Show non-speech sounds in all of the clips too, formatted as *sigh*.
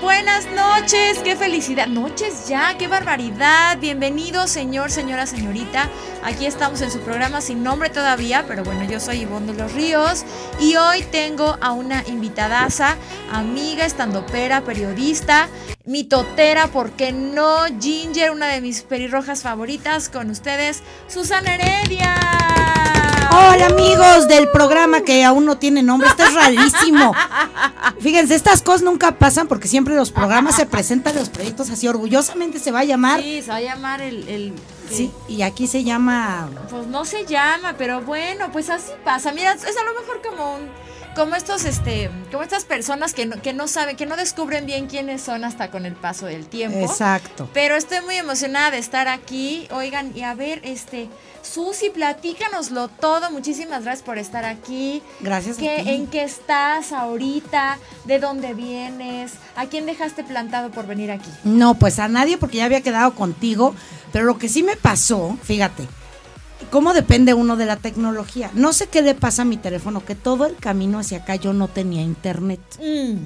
Buenas noches, qué felicidad. Noches ya, qué barbaridad. Bienvenido, señor, señora, señorita. Aquí estamos en su programa sin nombre todavía, pero bueno, yo soy Ivonne de los Ríos y hoy tengo a una invitadaza, amiga, estandopera, periodista, mitotera, ¿por qué no? Ginger, una de mis perirrojas favoritas, con ustedes, Susana Heredia. Hola amigos del programa que aún no tiene nombre, esto es rarísimo. Fíjense, estas cosas nunca pasan porque siempre los programas se presentan los proyectos así orgullosamente se va a llamar. Sí, se va a llamar el... sí, y aquí se llama... Pues no se llama, pero bueno, pues así pasa. Mira, es a lo mejor como un como estos, este, como estas personas que no, que no saben, que no descubren bien quiénes son hasta con el paso del tiempo. Exacto. Pero estoy muy emocionada de estar aquí. Oigan, y a ver, este, Susi, platícanoslo todo. Muchísimas gracias por estar aquí. Gracias. ¿Qué, ¿En qué estás ahorita? ¿De dónde vienes? ¿A quién dejaste plantado por venir aquí? No, pues a nadie porque ya había quedado contigo. Pero lo que sí me pasó, fíjate, ¿Cómo depende uno de la tecnología? No sé qué le pasa a mi teléfono, que todo el camino hacia acá yo no tenía internet. Mm.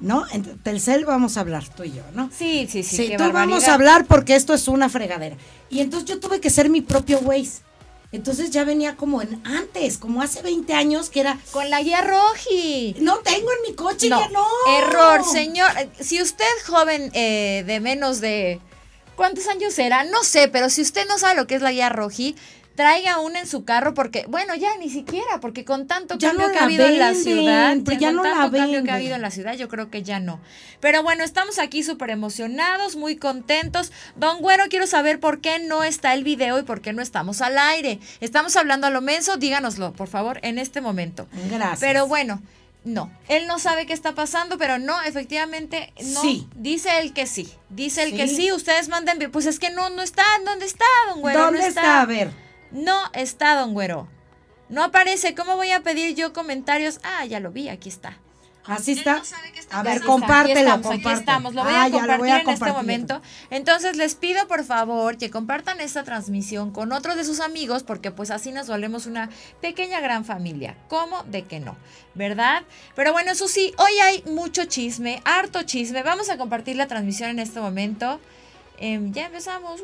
¿No? En Telcel vamos a hablar, tú y yo, ¿no? Sí, sí, sí. Sí, tú vamos a hablar porque esto es una fregadera. Y entonces yo tuve que ser mi propio Waze. Entonces ya venía como en antes, como hace 20 años que era... Con la guía roji. No tengo en mi coche, ya no. Error, señor. Si usted joven eh, de menos de... ¿Cuántos años era? No sé, pero si usted no sabe lo que es la guía roji, traiga una en su carro porque, bueno, ya ni siquiera, porque con tanto cambio que ha habido en la ciudad, ya, no tanto cambio que ha habido en la ciudad, yo creo que ya no. Pero bueno, estamos aquí súper emocionados, muy contentos. Don Güero, quiero saber por qué no está el video y por qué no estamos al aire. Estamos hablando a lo menso, díganoslo, por favor, en este momento. Gracias. Pero bueno, no, él no sabe qué está pasando, pero no, efectivamente, no. Sí. Dice él que sí. Dice él que sí, ustedes manden, pues es que no, no está, ¿dónde está, don Güero? ¿Dónde está? A ver. No está, don Güero. No aparece. ¿Cómo voy a pedir yo comentarios? Ah, ya lo vi, aquí está. Así está. a ver, compártelo, aquí estamos, Aquí estamos, lo voy, a, compartir en este momento. Entonces les pido por favor que compartan esta transmisión con otros de sus amigos porque pues así nos volvemos una pequeña gran familia. ¿Cómo? De que no, ¿verdad? Pero bueno, eso sí, hoy hay mucho chisme, harto chisme. Vamos a compartir la transmisión en este momento. Em, ya empezamos.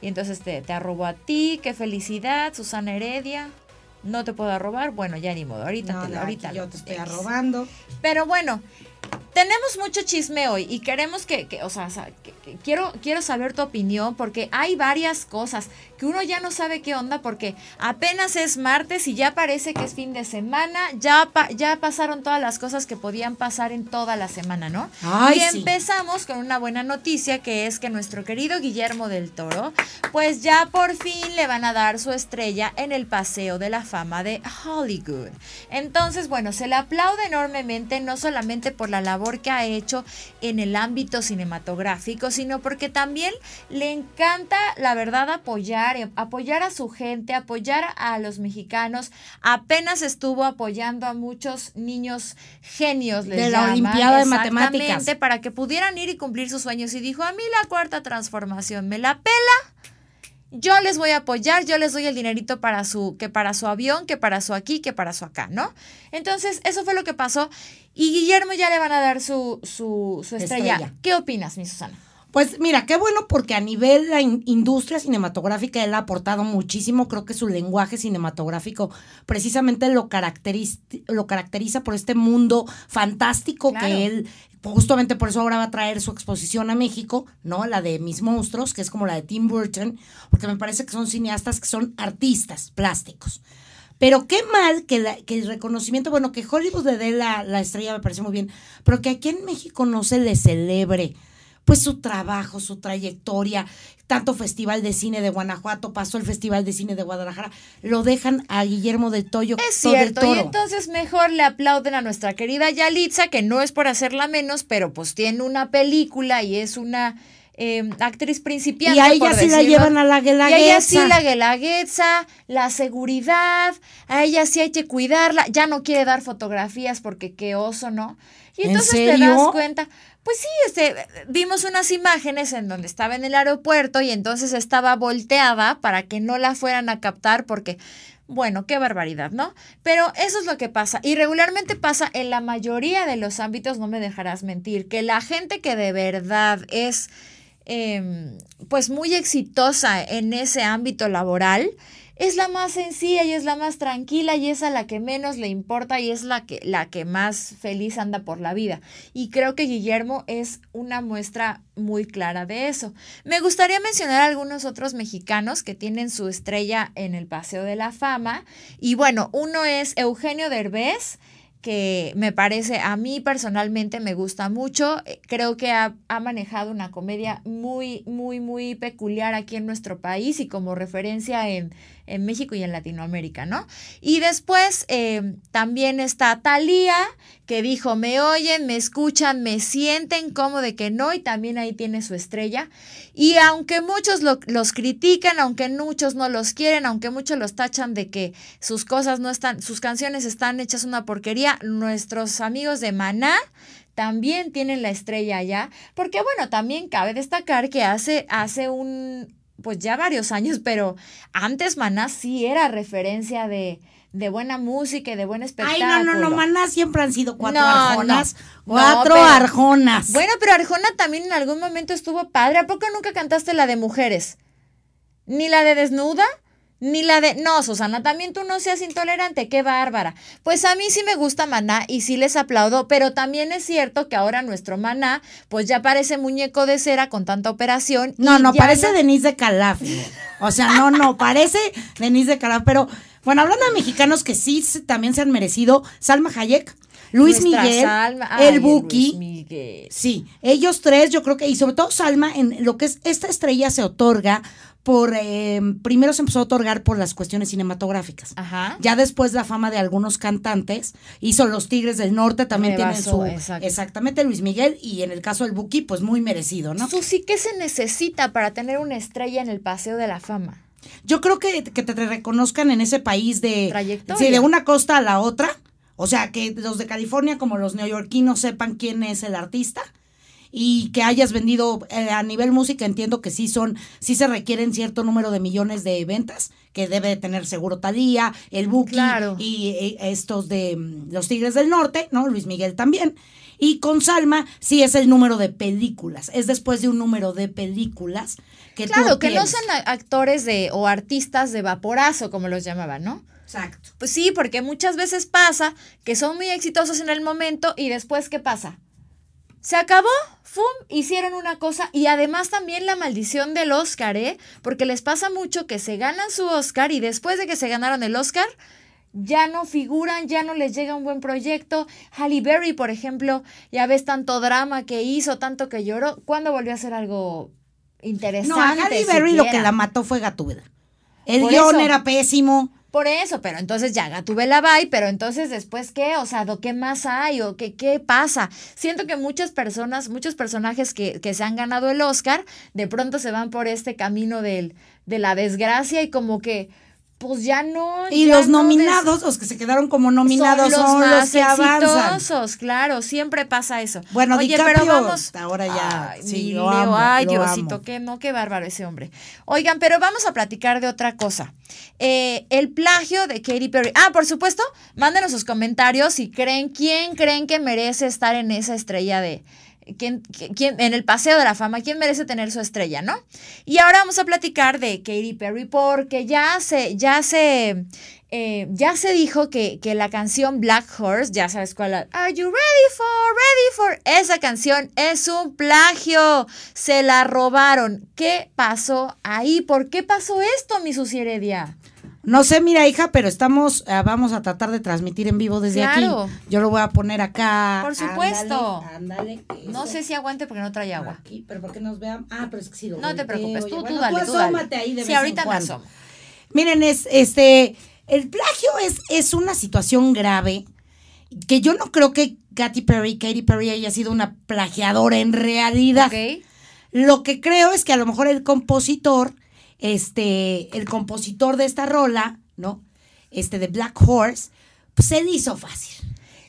y entonces te, te arrobo a ti, qué felicidad, Susana Heredia. No te puedo arrobar, bueno, ya ni modo, ahorita te, ahorita yo te estoy arrobando. Pero bueno, tenemos mucho chisme hoy y queremos que, o sea, quiero, quiero saber tu opinión porque hay varias cosas que uno ya no sabe qué onda porque apenas es martes y ya parece que es fin de semana, ya, ya pasaron todas las cosas que podían pasar en toda la semana, ¿no? y empezamos con una buena noticia que es que nuestro querido Guillermo del Toro, pues ya por fin le van a dar su estrella en el Paseo de la Fama de Hollywood. Entonces, bueno, se le aplaude enormemente, no solamente por la labor que ha hecho en el ámbito cinematográfico, sino porque también le encanta, la verdad, apoyar, eh, apoyar a su gente, apoyar a los mexicanos. Apenas estuvo apoyando a muchos niños genios, de la Olimpiada de Matemáticas. Para que pudieran ir y cumplir sus sueños. Y dijo, a mí la cuarta transformación me la pela yo les voy a apoyar, yo les doy el dinerito para su, que para su avión, que para su aquí, que para su acá, ¿no? Entonces, eso fue lo que pasó. Y Guillermo ya le van a dar su, su, su estrella. ¿Qué opinas, mi Susana? Pues mira, qué bueno porque a nivel de la industria cinematográfica él ha aportado muchísimo. Creo que su lenguaje cinematográfico precisamente lo caracteriza, lo caracteriza por este mundo fantástico que él, justamente por eso ahora va a traer su exposición a México, ¿no? La de Mis Monstruos, que es como la de Tim Burton, porque me parece que son cineastas que son artistas plásticos. Pero qué mal que, que el reconocimiento, bueno, que Hollywood le dé la, la estrella me parece muy bien, pero que aquí en México no se le celebre pues su trabajo, su trayectoria, tanto Festival de Cine de Guanajuato, pasó el Festival de Cine de Guadalajara, lo dejan a Guillermo del Toyo. Es cierto, y entonces mejor le aplauden a nuestra querida Yalitza, que no es por hacerla menos, pero pues tiene una película y es una... Em, actriz principiante. Y a ella sí la llevan a la guelaguetza. Y a ella sí la guelaguetza, la seguridad, a ella sí hay que cuidarla. Ya no quiere dar fotografías porque qué oso, ¿no? Y entonces te das cuenta, pues sí, este, vimos unas imágenes en donde estaba en el aeropuerto y entonces estaba volteada para que no la fueran a captar porque Bueno, qué barbaridad, ¿no? Pero eso es lo que pasa. Y regularmente pasa en la mayoría de los ámbitos, no me dejarás mentir, que la gente que de verdad es em, pues muy exitosa en ese ámbito laboral, es la más sencilla y es la más tranquila y es a la que menos le importa y es la que, la que más feliz anda por la vida. Y creo que Guillermo es una muestra muy clara de eso. Me gustaría mencionar algunos otros mexicanos que tienen su estrella en el Paseo de la Fama. Y bueno, uno es Eugenio Derbez que me parece, a mí personalmente me gusta mucho. Creo que ha, ha, manejado una comedia muy, muy, muy peculiar aquí en nuestro país y como referencia en, en México y en Latinoamérica, ¿no? Y después eh, también está Talía, que dijo, me oyen, me escuchan, me sienten, como de que no, y también ahí tiene su estrella. Y aunque muchos los critican, aunque muchos no los quieren, aunque muchos los tachan de que sus cosas no están, sus canciones están hechas una porquería, nuestros amigos de Maná también tienen la estrella allá, porque bueno, también cabe destacar que hace, hace un, pues ya varios años, pero antes Maná sí era referencia de, de buena música y de buen espectáculo. Ay, no, no, no, Maná siempre han sido cuatro arjonas. cuatro arjonas. Bueno, pero Arjona también en algún momento estuvo padre. ¿A poco nunca cantaste la de mujeres? ¿Ni la de desnuda? Ni la de, no, Susana, también tú no seas intolerante, qué bárbara. Pues a mí sí me gusta Maná y sí les aplaudo, pero también es cierto que ahora nuestro Maná, pues ya parece muñeco de cera con tanta operación. No, no, parece Denise de Calaf. O sea, no, no, parece Denise de Calaf, pero bueno, hablando de mexicanos que sí también se han merecido, Salma Hayek. Luis Miguel, el Buki. Sí, ellos tres, yo creo que, y sobre todo Salma, en lo que es esta estrella se otorga por, eh, primero se empezó a otorgar por las cuestiones cinematográficas. Ajá. Ya después la fama de algunos cantantes, hizo Los Tigres del Norte, también tienen su... Exacto. Exactamente, Luis Miguel, y en el caso del Buki, pues muy merecido, ¿no? Susi, ¿qué se necesita para tener una estrella en el Paseo de la Fama? Yo creo que, que te reconozcan en ese país de... Trayectoria. Sí, de una costa a la otra. O sea, que los de California como los neoyorquinos sepan quién es el artista y que hayas vendido eh, a nivel música entiendo que sí son sí se requieren cierto número de millones de ventas que debe tener seguro Talía, el Buki Claro. y, eh, estos de mm, los Tigres del Norte, ¿no? Luis Miguel también. Y con Salma sí es el número de películas, es después de un número de películas que tú Claro, que no son actores de o artistas de vaporazo, como los llamaban, ¿no? Exacto. Pues sí, porque muchas veces pasa que son muy exitosos en el momento y después, ¿qué pasa? Se acabó, ¡fum! Hicieron una cosa y además también la maldición del Oscar, ¿eh? Porque les pasa mucho que se ganan su Oscar y después de que se ganaron el Oscar, ya no figuran, ya no les llega un buen proyecto. Halle Berry, por ejemplo, ya ves tanto drama que hizo, tanto que lloró. ¿Cuándo volvió a hacer algo interesante? No, a Halle Berry lo que la mató fue Gatúbela. El guion era pésimo. Por eso, pero entonces ya Gatubela bye, pero entonces después qué, o sea, ¿do ¿qué más hay? ¿O qué, qué pasa? Siento que muchas personas, muchos personajes que, que se han ganado el Oscar, de pronto se van por este camino del, de la desgracia y como que, pues ya no. Y ya los no des- nominados, los que se quedaron como nominados, son los son los más que avanzan. exitosos, claro, siempre pasa eso. Bueno, Oye, DiCaprio, pero vamos. ahora ya, Ay, sí, lo amo, ay, lo Diosito, amo. qué no, qué bárbaro ese hombre. Oigan, pero vamos a platicar de otra cosa. Eh, el plagio de Katy Perry. Ah, por supuesto, mándenos sus comentarios si creen, quién creen que merece estar en esa estrella de. ¿Quién, quién- en el paseo de la fama, quién merece tener su estrella, ¿no? Y ahora vamos a platicar de Katy Perry porque ya se, ya se, eh, ya se dijo que, que la canción Black Horse, ya sabes cuál, la- Are you ready for, ready for? Esa canción es un plagio, se la robaron. ¿Qué pasó ahí? ¿Por qué pasó esto, mi Susi Heredia? No sé, mira, hija, pero estamos, ah, vamos a tratar de transmitir en vivo desde Claro. aquí. Yo lo voy a poner acá. Por supuesto. Ándale, ándale, No sé si aguante porque no trae agua. Aquí, pero para que nos vean. Ah, pero es que sí lo No te preocupes, tú, tú dale, tú dale. asómate ahí de Sí, vez en ahorita me asomo. Miren, es este el plagio es, es una situación grave que yo no creo que Katy Perry, Katy Perry haya sido una plagiadora en realidad. ¿Ok? Lo que creo es que a lo mejor el compositor, este, el compositor de esta rola, ¿no? Este de Black Horse, pues se le hizo fácil.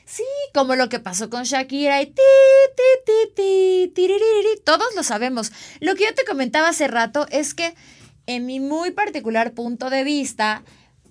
Sí, como lo que pasó con Shakira y ti, ti, ti, ti, todos lo sabemos. Lo que yo te comentaba hace rato es que, en mi muy particular punto de vista,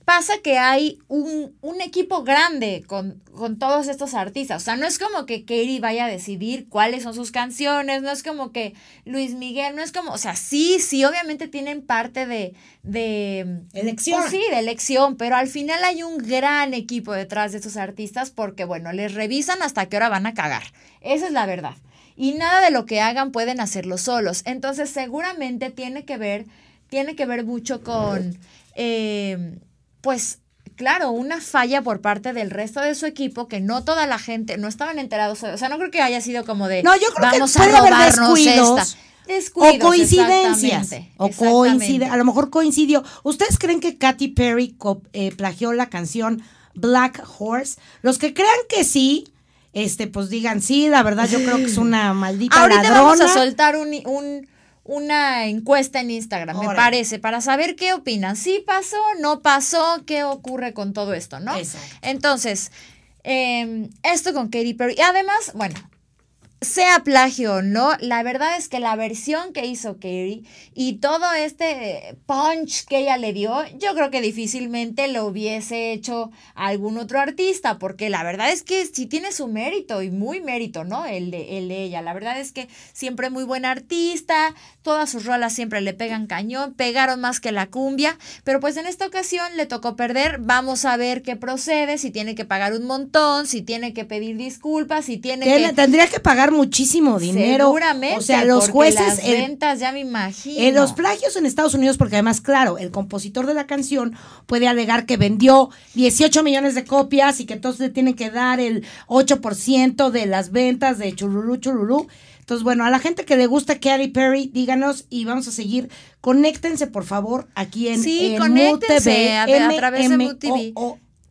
pasa que hay un, un equipo grande con, con, todos estos artistas. O sea, no es como que Katie vaya a decidir cuáles son sus canciones, no es como que Luis Miguel, no es como, o sea, sí, sí, obviamente tienen parte de... de elección. Pues sí, de elección, pero al final hay un gran equipo detrás de estos artistas porque, bueno, les revisan hasta qué hora van a cagar. Esa es la verdad. Y nada de lo que hagan pueden hacerlo solos. Entonces, seguramente tiene que ver, tiene que ver mucho con... Eh, pues claro, una falla por parte del resto de su equipo que no toda la gente, no estaban enterados, o sea, no creo que haya sido como de no, yo creo vamos que puede a haber descuidos, esta. Descuidos, o coincidencias. exactamente, O coincide, a lo mejor coincidió. ¿Ustedes creen que Katy Perry eh, plagió la canción Black Horse? Los que crean que sí, este, pues digan sí, la verdad yo creo que es una maldita Ahorita ladrona. vamos a soltar un, un- una encuesta en Instagram, me parece, para saber qué opinan. ¿Sí pasó? ¿No pasó? ¿Qué ocurre con todo esto, no? Exacto. Entonces, eh, esto con Katy Perry. Y además, bueno, sea plagio o no, la verdad es que la versión que hizo Katy y todo este punch que ella le dio, yo creo que difícilmente lo hubiese hecho algún otro artista, porque la verdad es que sí tiene su mérito y muy mérito, ¿no? El de, el de ella. La verdad es que siempre muy buena artista, todas sus rolas siempre le pegan cañón, pegaron más que la cumbia, pero pues en esta ocasión le tocó perder. Vamos a ver qué procede, si tiene que pagar un montón, si tiene que pedir disculpas, si tiene Que que le- tendría que pagar muchísimo dinero. Seguramente. O sea, los jueces. Las el- ventas, ya me imagino. En los plagios en Estados Unidos, porque además, claro, el compositor de la canción puede alegar que vendió 18 millones de copias y que entonces le tienen que dar el 8% de las ventas de Chururú Chururú. Entonces, bueno, a la gente que le gusta Katy Perry, díganos y vamos a seguir. Conéctense, por favor, aquí en, Sí, en conéctense MUTV, a- a través de MUTV.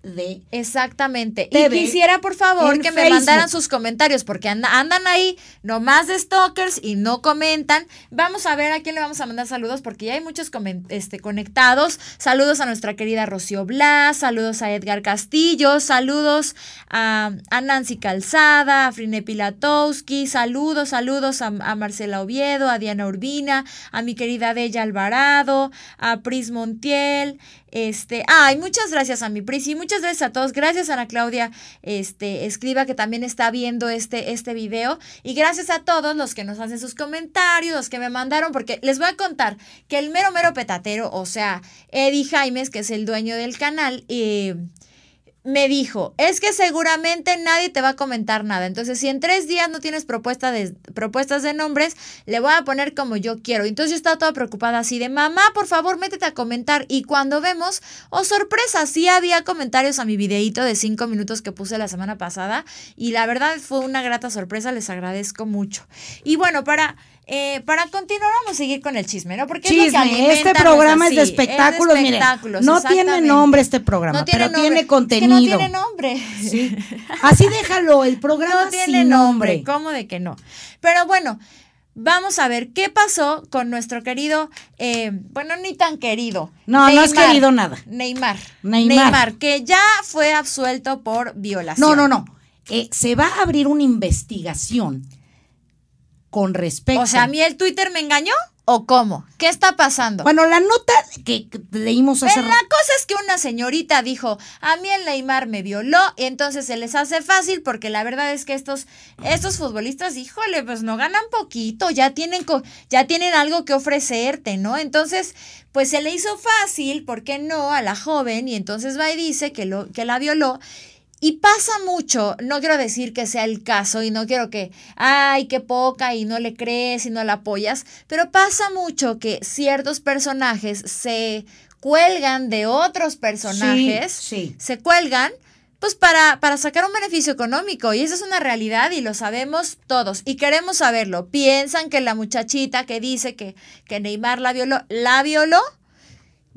M-M-O-O-D. Exactamente. TV y quisiera, por favor, que me Facebook. mandaran sus comentarios, porque anda- andan ahí nomás de stalkers y no comentan. Vamos a ver a quién le vamos a mandar saludos, porque ya hay muchos este, conectados. Saludos a nuestra querida Rocío Blas, saludos a Edgar Castillo, saludos a, a Nancy Calzada, a Frine Pilatowski, saludos, saludos a, a Marcela Oviedo, a Diana Urbina, a mi querida Della Alvarado, a Pris Montiel, este, ay, muchas gracias a mi Pris y muchas gracias a todos. Gracias a Ana Claudia este, Escriba que también está viendo este, este video. Y gracias a todos los que nos hacen sus comentarios, los que me mandaron, porque les voy a contar que el mero mero petatero, o sea, Eddie Jaimes, que es el dueño del canal, eh, me dijo, es que seguramente nadie te va a comentar nada. Entonces, si en tres días no tienes de, propuestas de nombres, le voy a poner como yo quiero. Entonces yo estaba toda preocupada así de, mamá, por favor, métete a comentar. Y cuando vemos, oh sorpresa, sí había comentarios a mi videíto de cinco minutos que puse la semana pasada. Y la verdad fue una grata sorpresa, les agradezco mucho. Y bueno, para... eh, para continuar, vamos a seguir con el chisme, ¿no? Porque es lo que Chisme, este nuestra- programa es de espectáculos, miren, espectáculos, no tiene nombre este programa, pero nombre. tiene Es que contenido. no tiene nombre. Sí. *laughs* Así déjalo, el programa No tiene sin nombre. nombre. ¿Cómo de que no? Pero bueno, vamos a ver qué pasó con nuestro querido, eh, bueno, ni tan querido. No, no es querido nada. Neymar. Neymar. que ya fue absuelto por violación. No, no, no. Eh, se va a abrir una investigación con respecto. O sea, ¿a mí el Twitter me engañó? ¿O cómo? ¿Qué está pasando? Bueno, la nota que, leímos hace Eh, La cosa es que una señorita dijo, a mí el Neymar me violó, y entonces se les hace fácil porque la verdad es que estos, estos futbolistas, híjole, pues no ganan poquito, ya tienen, co- ya tienen algo que ofrecerte, ¿no? Entonces, pues se le hizo fácil, ¿por qué no? A la joven, y entonces va y dice que, lo, que la violó. Y pasa mucho, no quiero decir que sea el caso y no quiero que, ay, qué poca y no le crees y no la apoyas, pero pasa mucho que ciertos personajes se cuelgan de otros personajes, Sí, sí. se cuelgan pues para, para sacar un beneficio económico y esa es una realidad y lo sabemos todos y queremos saberlo. Piensan que la muchachita que dice que, que Neymar la violó, la violó.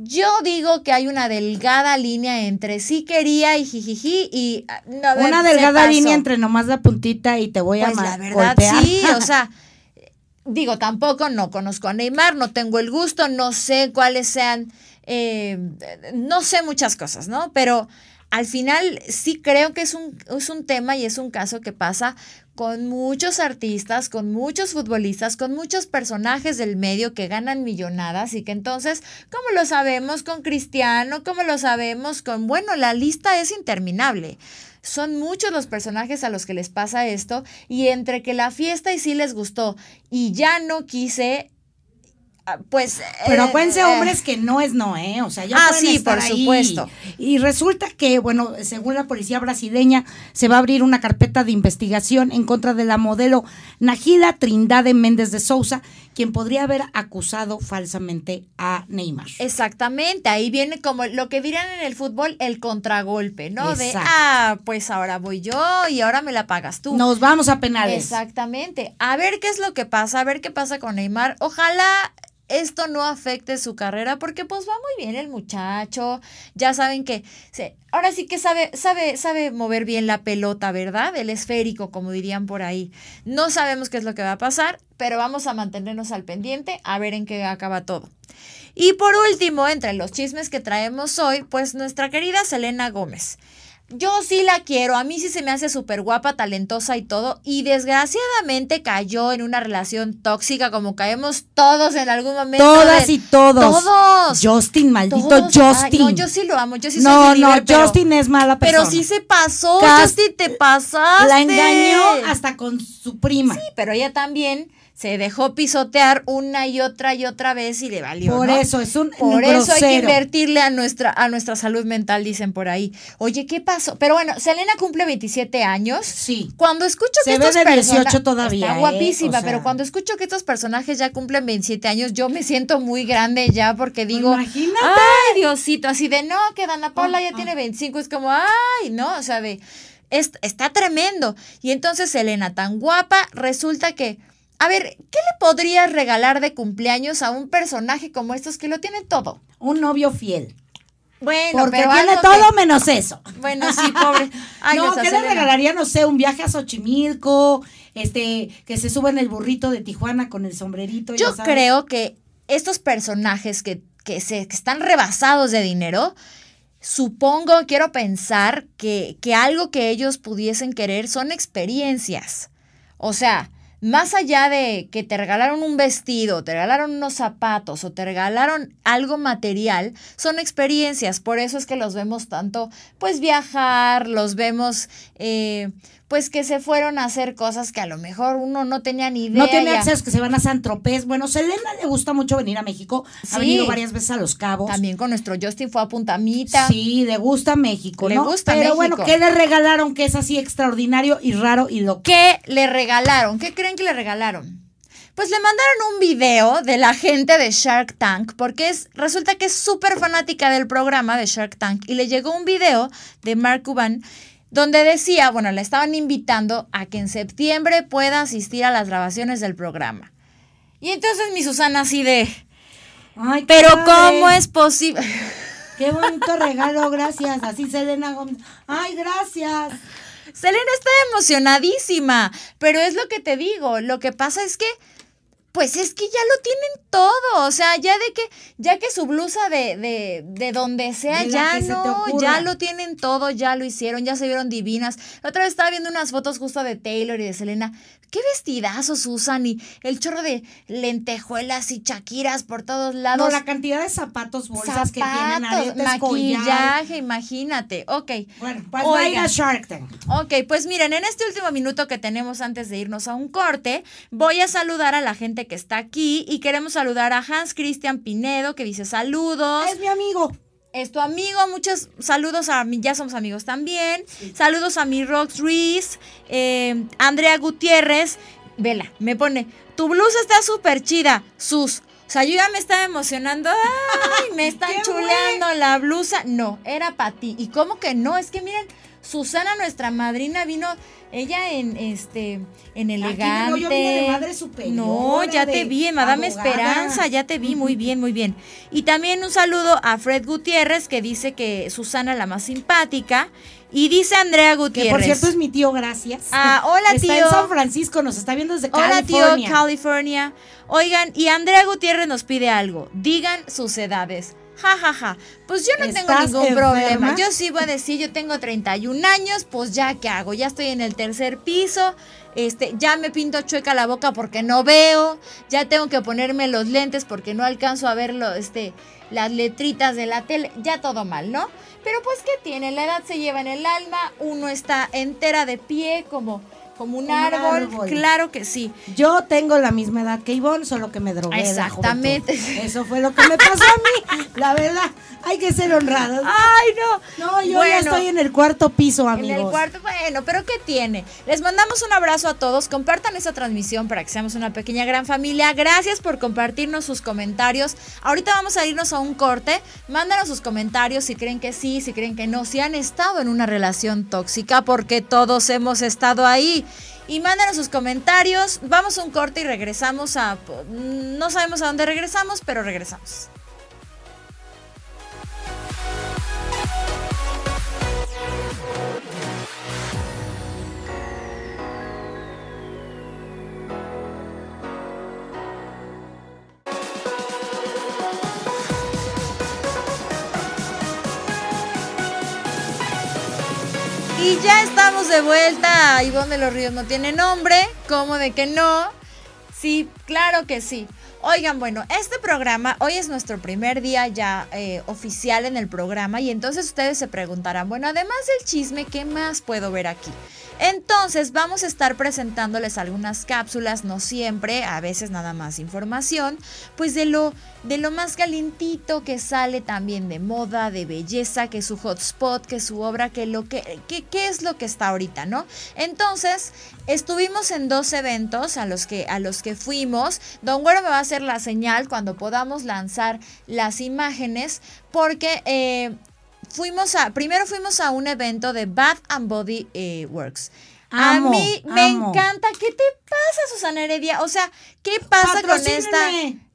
Yo digo que hay una delgada línea entre sí quería y jijiji y a- no, a ver, Una delgada línea entre nomás la puntita y te voy Pues a la verdad golpear. sí, o sea, *laughs* digo, tampoco no conozco a Neymar, no tengo el gusto, no sé cuáles sean, eh, no sé muchas cosas, ¿no? Pero al final sí creo que es un, es un tema y es un caso que pasa con muchos artistas, con muchos futbolistas, con muchos personajes del medio que ganan millonadas y que entonces, como lo sabemos con Cristiano, como lo sabemos con, bueno, la lista es interminable. Son muchos los personajes a los que les pasa esto y entre que la fiesta y sí les gustó y ya no quise, pues... Pero eh, acuérdense, eh, hombres, que no es no, ¿eh? O sea, ya Ah, pueden sí, estar por ahí. supuesto. Y resulta que, bueno, según la policía brasileña, se va a abrir una carpeta de investigación en contra de la modelo Najila Trindade Méndez de Sousa, quien podría haber acusado falsamente a Neymar. Exactamente, ahí viene como lo que dirán en el fútbol, el contragolpe, ¿no? De, ah, pues ahora voy yo y ahora me la pagas tú. Nos vamos a penales. Exactamente. A ver qué es lo que pasa, a ver qué pasa con Neymar. Ojalá esto no afecte su carrera porque pues va muy bien el muchacho. Ya saben que se, ahora sí que sabe sabe sabe mover bien la pelota, ¿verdad? El esférico, como dirían por ahí. No sabemos qué es lo que va a pasar, pero vamos a mantenernos al pendiente a ver en qué acaba todo. Y por último, entre los chismes que traemos hoy, pues nuestra querida Selena Gómez. Yo sí la quiero, a mí sí se me hace súper guapa, talentosa y todo, y desgraciadamente cayó en una relación tóxica como caemos todos en algún momento. Todas y todos. Todos. Justin, maldito Todos. Justin. Ay, no, yo sí lo amo, yo sí soy no, believer, no, pero- Justin es mala persona. Pero sí se pasó, Cas- Justin, te pasaste. La engañó hasta con su prima. Sí, pero ella también se dejó pisotear una y otra y otra vez y le valió. Por ¿no? eso, es un Por eso hay que invertirle a nuestra, a nuestra salud mental, dicen por ahí. Oye, ¿qué pasó? Pero bueno, Selena cumple 27 años. Sí. Cuando escucho que ve estos de 18 persona- todavía, Está ¿eh? guapísima, O sea. pero cuando escucho que estos personajes ya cumplen 27 años, yo me siento muy grande ya porque digo. Imagínate. Ay, Diosito, así de no, que Dana Paula ya Ah, tiene 25. Es como, ay, no, o sea, de. es- está tremendo. Y entonces Selena, tan guapa, resulta que. A ver, ¿qué le podrías regalar de cumpleaños a un personaje como estos que lo tienen todo? Un novio fiel. Bueno, Porque pero tiene algo todo que- menos eso. Bueno, sí, pobre. *laughs* Ay, no, ¿qué le regalaría? No sé, un viaje a Xochimilco, este, que se suba en el burrito de Tijuana con el sombrerito. Yo sabes. creo que estos personajes que, que, se, que están rebasados de dinero, supongo, quiero pensar que, que algo que ellos pudiesen querer son experiencias. O sea, más allá de que te regalaron un vestido, te regalaron unos zapatos o te regalaron algo material, son experiencias. Por eso es que los vemos tanto, pues viajar, los vemos, eh, pues que se fueron a hacer cosas que a lo mejor uno no tenía ni idea. No tiene acceso, que se van a San Tropez. Bueno, Selena le gusta mucho venir a México. Ha Sí. venido varias veces a Los Cabos. También con nuestro Justin fue a Puntamita. Sí, le gusta México, Le ¿no? gusta Pero México. bueno, ¿qué le regalaron que es así extraordinario y raro y loco? ¿Qué le regalaron? ¿Qué creen que le regalaron? Pues le mandaron un video de la gente de Shark Tank, porque es, resulta que es súper fanática del programa de Shark Tank, y le llegó un video de Mark Cuban donde decía, bueno, le estaban invitando a que en septiembre pueda asistir a las grabaciones del programa. Y entonces mi Susana así de, Ay, pero padre. ¿cómo es posible? *laughs* Qué bonito regalo, gracias. Así Selena Gómez. Ay, gracias. Selena está emocionadísima, pero es lo que te digo, lo que pasa es que, pues es que ya lo tienen todo, o sea, ya de que, ya que su blusa de, de, de donde sea, De ya se no, ya lo tienen todo, ya lo hicieron, ya se vieron divinas. La otra vez estaba viendo unas fotos justo de Taylor y de Selena, qué vestidazos usan y el chorro de lentejuelas y chaquiras por todos lados. No, la cantidad de zapatos, bolsas que tienen, aretes, collar. maquillaje, imagínate. Ok. Bueno, pues va a ir a Oigan. Shark Tank. Ok, pues miren, en este último minuto que tenemos antes de irnos a un corte, voy a saludar a la gente que está aquí y queremos saludar a Hans Christian Pinedo que dice saludos. Es mi amigo. Es tu amigo, muchos saludos a mí, ya somos amigos también. Saludos a mi Rox Ruiz, eh, Andrea Gutiérrez. Vela, me pone, tu blusa está súper chida, sus. O sea, yo ya me estaba emocionando. Ay, me *laughs* están ¡Qué chuleando la blusa. No, era para ti. ¿Y cómo que no? Es que miren, Susana, nuestra madrina, vino ella en este en elegante. no, yo vine de madre superiora, No, ya te vi, en Madame abogada. Esperanza, ya te vi, muy bien, muy bien. Y también un saludo a Fred Gutiérrez, que dice que Susana la más simpática. Y dice Andrea Que Gutiérrez. por cierto es mi tío, gracias. Ah, hola, está tío. en San Francisco, nos está viendo desde Hola, California. tío, California. Oigan, y Andrea Gutiérrez nos pide algo. Digan sus edades. Ja, ja, ja. Pues yo no tengo ¿Estás ningún enferma? problema. Yo sí voy a decir, yo tengo 31 años, pues ya, ¿qué hago? Ya estoy en el tercer piso, este, ya me pinto chueca la boca porque no veo, ya tengo que ponerme los lentes porque no alcanzo a ver lo, este, las letritas de la tele, ya todo mal, ¿no? Pero pues, ¿qué tiene? La edad se lleva en el alma, uno está entera de pie como, como un Como árbol, árbol. claro que sí. Yo tengo la misma edad que Ivonne, solo que me drogué. Exactamente. Eso fue lo que me pasó a mí. La verdad, hay que ser honrados. Ay, no. No, yo ya estoy en el cuarto piso, amigos. En el cuarto, bueno, pero ¿qué tiene? Les mandamos un abrazo a todos. Compartan esta transmisión para que seamos una pequeña gran familia. Gracias por compartirnos sus comentarios. Ahorita vamos a irnos a un corte. Mándanos sus comentarios si creen que sí, si creen que no, si han estado en una relación tóxica, porque todos hemos estado ahí. Y mándanos sus comentarios. Vamos a un corte y regresamos a. No sabemos a dónde regresamos, pero regresamos. Y ya estamos de vuelta. Ivonne de los Ríos no tiene nombre. ¿Cómo de que no? Sí, claro que sí. Oigan, bueno, este programa, hoy es nuestro primer día ya eh, oficial en el programa y entonces ustedes se preguntarán, bueno, además del chisme, ¿qué más puedo ver aquí? Entonces vamos a estar presentándoles algunas cápsulas, no siempre, a veces nada más información, pues de lo, de lo más calientito que sale también de moda, de belleza, que es su hotspot, que es su obra, que lo que, que, qué es lo que está ahorita, ¿no? Entonces, estuvimos en dos eventos a los que, a los que fuimos. Don Güero me va a la señal cuando podamos lanzar las imágenes, porque eh, fuimos a, primero fuimos a un evento de Bath and Body eh, Works. Amo, a mí me amo. encanta. ¿Qué te pasa, Susana Heredia? O sea, ¿qué pasa con esta?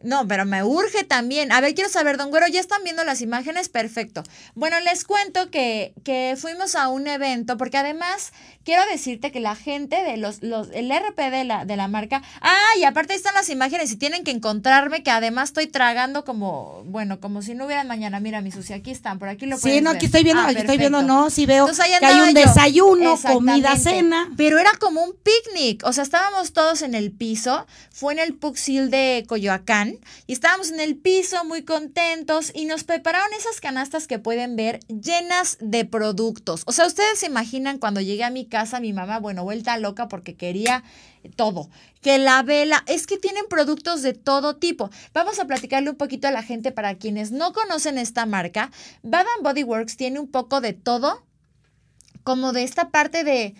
No, pero me urge también. A ver, quiero saber, don Güero, ¿ya están viendo las imágenes? Perfecto. Bueno, les cuento que, que fuimos a un evento, porque además quiero decirte que la gente de los, los el RP de la, de la marca, ah, y aparte ahí están las imágenes y tienen que encontrarme, que además estoy tragando como, bueno, como si no hubieran mañana. Mira, mi sucia, aquí están, por aquí lo Sí, no, ver. aquí estoy viendo, Ah, aquí estoy viendo, no, sí veo Entonces, que hay un yo. desayuno, comida, cena. Pero era como un picnic. O sea, estábamos todos en el piso. Fue en el Puxil de Coyoacán. Y estábamos en el piso muy contentos. Y nos prepararon esas canastas que pueden ver llenas de productos. O sea, ustedes se imaginan cuando llegué a mi casa, mi mamá, bueno, vuelta loca porque quería todo. Que la vela, es que tienen productos de todo tipo. Vamos a platicarle un poquito a la gente para quienes no conocen esta marca. Bath and Body Works tiene un poco de todo como de esta parte de,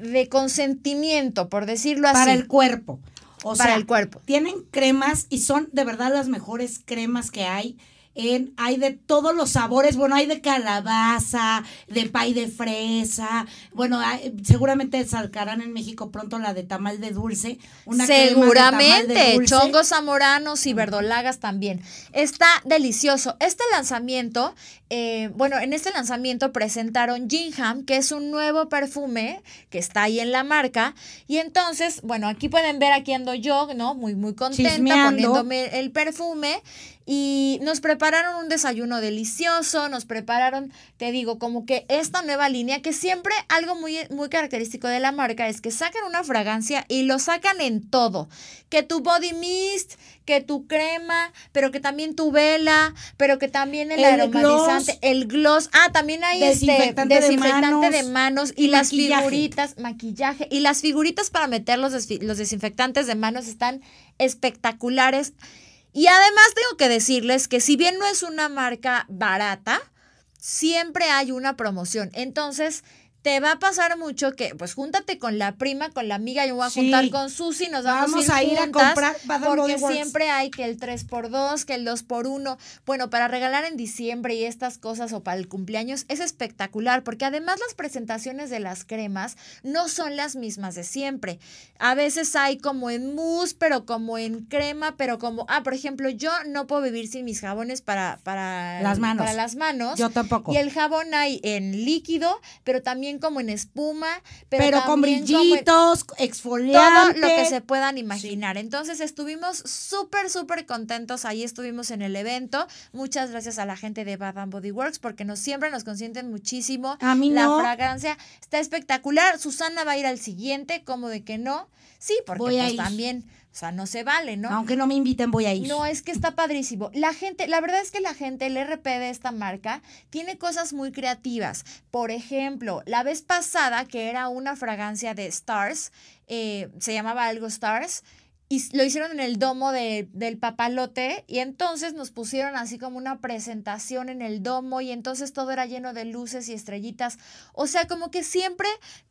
de consentimiento, por decirlo así. para el cuerpo. O Para sea, el cuerpo. Tienen cremas y son de verdad las mejores cremas que hay. En, hay de todos los sabores, bueno, hay de calabaza, de pay de fresa, bueno, hay- seguramente sacarán en México pronto la de tamal de dulce. Una crema de de Seguramente, dulce. chongos zamoranos y verdolagas también. Está delicioso. Este lanzamiento, eh, bueno, en este lanzamiento presentaron Gingham, que es un nuevo perfume que está ahí en la marca. Y entonces, bueno, aquí pueden ver, aquí ando yo, ¿no? Muy, muy contenta Chismeando. poniéndome el perfume. Y nos prepararon un desayuno delicioso, nos prepararon, te digo, como que esta nueva línea, que siempre algo muy, muy característico de la marca es que sacan una fragancia y lo sacan en todo. Que tu body mist, que tu crema, pero que también tu vela, pero que también el, El aromatizante, gloss. el gloss. Ah, también hay Desinfectante este de desinfectante de manos manos y, y las maquillaje. figuritas, maquillaje. Y las figuritas para meter los, los desinfectantes de manos están espectaculares. Y además tengo que decirles que si bien no es una marca barata, siempre hay una promoción. Entonces, te va a pasar mucho que, pues, júntate con la prima, con la amiga, yo voy a Sí. juntar con Susi, nos vamos, Vamos a a ir, ir a juntas, comprar porque siempre hay que el 3x2, que el 2x1. Bueno, para regalar en diciembre y estas cosas o para el cumpleaños es espectacular, porque además las presentaciones de las cremas no son las mismas de siempre. A veces hay como en mousse, pero como en crema, pero como, ah, por ejemplo, yo no puedo vivir sin mis jabones para, para Las manos. Para las manos. Yo tampoco. Y el jabón hay en líquido, pero también también como en espuma, pero, Pero, con brillitos, todo exfoliante. lo que se puedan imaginar. Entonces estuvimos súper, súper contentos. Ahí estuvimos en el evento. Muchas gracias a la gente de Bath and Body Works porque nos siempre nos consienten muchísimo. A mí la no. fragancia está espectacular. Susana va a ir al siguiente, como de que no. Sí, porque Voy pues también, o sea, no se vale, ¿no? Aunque no me inviten, voy a ir. No, es que está padrísimo. La gente, la verdad es que la gente, el RP de esta marca, tiene cosas muy creativas. Por ejemplo, la vez pasada, que era una fragancia de Stars, eh, se llamaba algo Stars, y lo hicieron en el domo de- del papalote, y entonces nos pusieron así como una presentación en el domo, y entonces todo era lleno de luces y estrellitas. O sea, como que siempre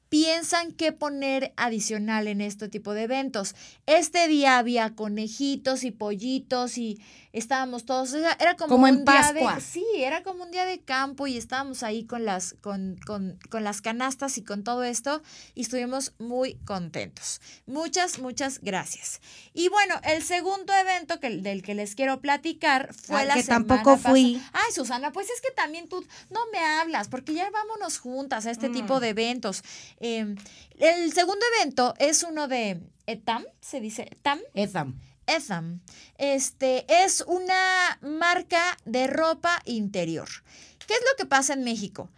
piensan qué poner adicional en este tipo de eventos. Este día había conejitos y pollitos y estábamos todos, o sea, era como, Como en un día de, sí, era como un día de campo y estábamos ahí con las, con, con, con las canastas y con todo esto y estuvimos muy contentos. Muchas, muchas gracias. Y bueno, el segundo evento que, del que les quiero platicar fue la que semana tampoco fui. pasada. Ay, Susana, pues es que también tú no me hablas, porque ya vámonos juntas a este Mm. tipo de eventos. Eh, el segundo evento es uno de ETAM, se dice ETAM. Etham. Etham. Este es una marca de ropa interior. ¿Qué es lo que pasa en México?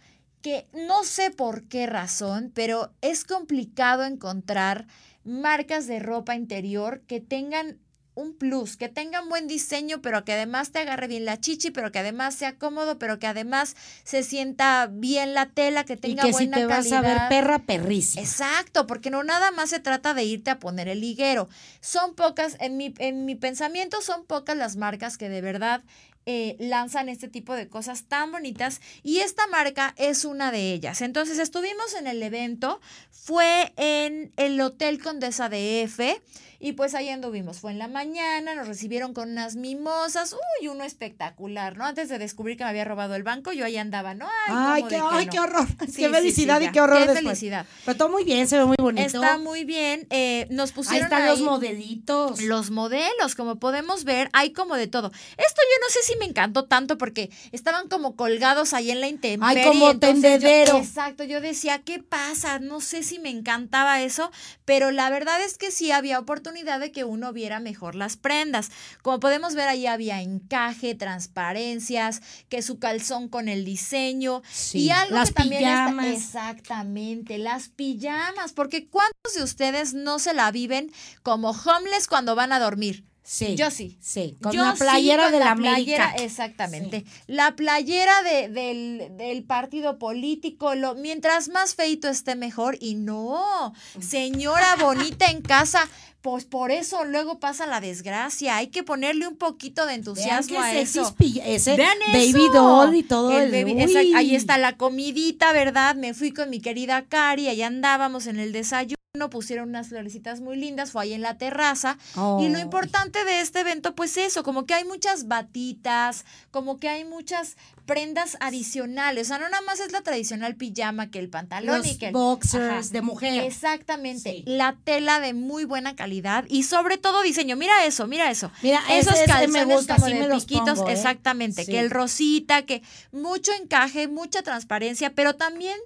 Que no sé por qué razón, pero es complicado encontrar marcas de ropa interior que tengan un plus, que tengan buen diseño, pero que además te agarre bien la chichi, pero que además sea cómodo, pero que además se sienta bien la tela, que Y tenga que si buena te vas a ver calidad. perra, perrísima. Exacto, porque no nada más se trata de irte a poner el liguero. Son pocas, en mi, en mi pensamiento, son pocas las marcas que de verdad eh, lanzan este tipo de cosas tan bonitas y esta marca es una de ellas. Entonces estuvimos en el evento, fue en el Hotel Condesa de F. Y pues ahí anduvimos, fue en la mañana, nos recibieron con unas mimosas, uy, uno espectacular, ¿no? Antes de descubrir que me había robado el banco, yo ahí andaba, ¿no? Ay, Ay, ¿cómo qué, ay no? qué horror. *laughs* Sí, qué felicidad sí, y qué horror Qué después. felicidad. Pero todo muy bien, se ve muy bonito. Está muy bien. eh, nos Ahí pusieron están ahí los modelitos. los modelos, como podemos ver, hay como de todo. Esto yo no sé si me encantó tanto porque estaban como colgados ahí en la intemperie. Ay, como yo- tendedero. exacto, yo decía, ¿qué pasa? No sé si me encantaba eso, pero la verdad es que sí había oportunidad de que uno viera mejor las prendas. Como podemos ver, ahí había encaje, transparencias, que su calzón con el diseño Sí, y algo las que también está- pijamas. exactamente, las pijamas, porque ¿cuántos de ustedes no se la viven como homeless cuando van a dormir? Sí. Yo sí. Sí, con Yo la sí, playera con de la, playera, América. exactamente. La playera de- del, del partido político, lo, mientras más feito esté mejor. Y no, señora bonita en casa, pues por eso luego pasa la desgracia. Hay que ponerle un poquito de entusiasmo a eso. ese Vean baby eso. doll y todo el, baby- ahí está la comidita, ¿verdad? Me fui con mi querida Cari, allá andábamos en el desayuno, pusieron unas florecitas muy lindas, fue ahí en la terraza. Y lo importante de este evento, pues eso, como que hay muchas batitas, como que hay muchas prendas adicionales. O sea, no nada más es la tradicional pijama que el pantalón los y que el- boxers Ajá. de mujer. Exactamente. Sí. La tela de muy buena calidad y sobre todo diseño. Mira eso, mira eso. Mira, Esos ese- ese calzones me gusta, como de me piquitos, pongo, ¿eh? exactamente, Sí. que el rosita, que mucho encaje, mucha transparencia, pero también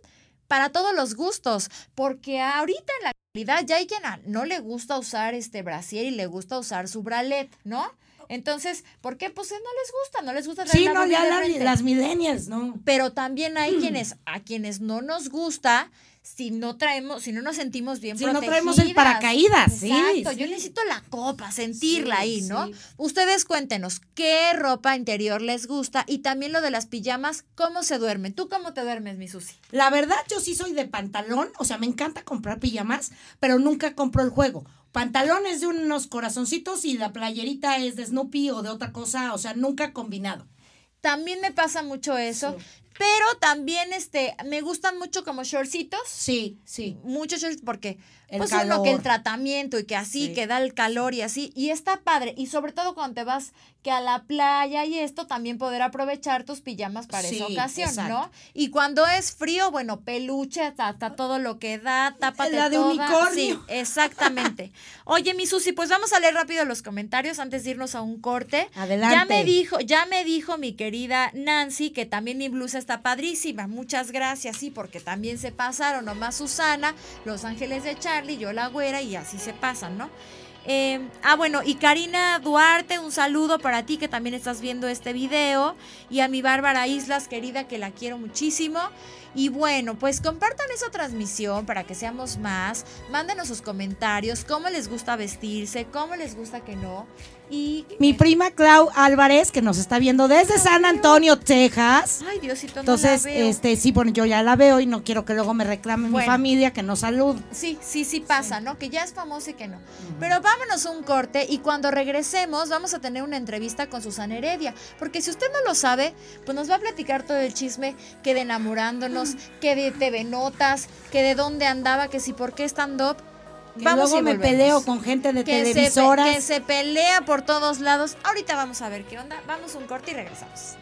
para todos los gustos, porque ahorita en la actualidad ya hay quien no le gusta usar este brasier y le gusta usar su bralet, ¿no? Entonces, ¿por qué? Pues eh, no les gusta, no les gusta traer Sí, la no, ya la- las millennials, ¿no? Pero también hay quienes, a quienes no nos gusta, si no traemos, si no nos sentimos bien Si no traemos el paracaídas, sí, Exacto, sí. yo necesito la copa, sentirla Sí, ahí, ¿no? Ustedes cuéntenos qué ropa interior les gusta y también lo de las pijamas, cómo se duermen. ¿Tú cómo te duermes, mi Susi? La verdad, yo sí soy de pantalón, o sea, me encanta comprar pijamas, pero nunca compro el juego. Pantalón es de unos corazoncitos y la playerita es de Snoopy o de otra cosa, o sea, nunca combinado. También me pasa mucho eso, Sí. Pero también este me gustan mucho como shortcitos. Sí, sí. muchos shorts porque El pues uno calor. que el tratamiento y que así Sí. que da el calor y así y está padre y sobre todo cuando te vas que a la playa y esto también poder aprovechar tus pijamas para esa ocasión, exacto. ¿no? Y cuando es frío, bueno, peluche hasta, hasta todo lo que da, tápate La de toda. unicornio. Sí, exactamente. *laughs* Oye, mi Susi, pues vamos a leer rápido los comentarios antes de irnos a un corte. Adelante. Ya me dijo, ya me dijo mi querida Nancy que también mi blusa está padrísima. Muchas gracias. Sí, porque también se pasaron nomás Susana, Los Ángeles de Charlie, yo la güera y así se pasan, ¿no? Eh, ah, bueno, y Karina Duarte, un saludo para ti que también estás viendo este video. Y a mi Bárbara Islas, querida, que la quiero muchísimo. Y bueno, pues compartan esa transmisión para que seamos más. Mándenos sus comentarios, cómo les gusta vestirse, cómo les gusta que no. Y Mi prima Clau Álvarez, que nos está viendo desde San Antonio, Texas. Ay, Diosito, no Entonces, la veo. este, sí, bueno, yo ya la veo y no quiero que luego me reclame mi familia que no salud. Sí, sí, sí pasa, ¿no? Que ya es famoso y que no. Pero vámonos un corte y cuando regresemos vamos a tener una entrevista con Susana Heredia. Porque si usted no lo sabe, pues nos va a platicar todo el chisme que de enamorándonos, que de TV Notas, que de dónde andaba, que si por qué stand-up. Que Vamos luego y me peleo con gente de que se, televisoras. que se pelea por todos lados. Ahorita vamos a ver qué onda. Vamos un corte y regresamos.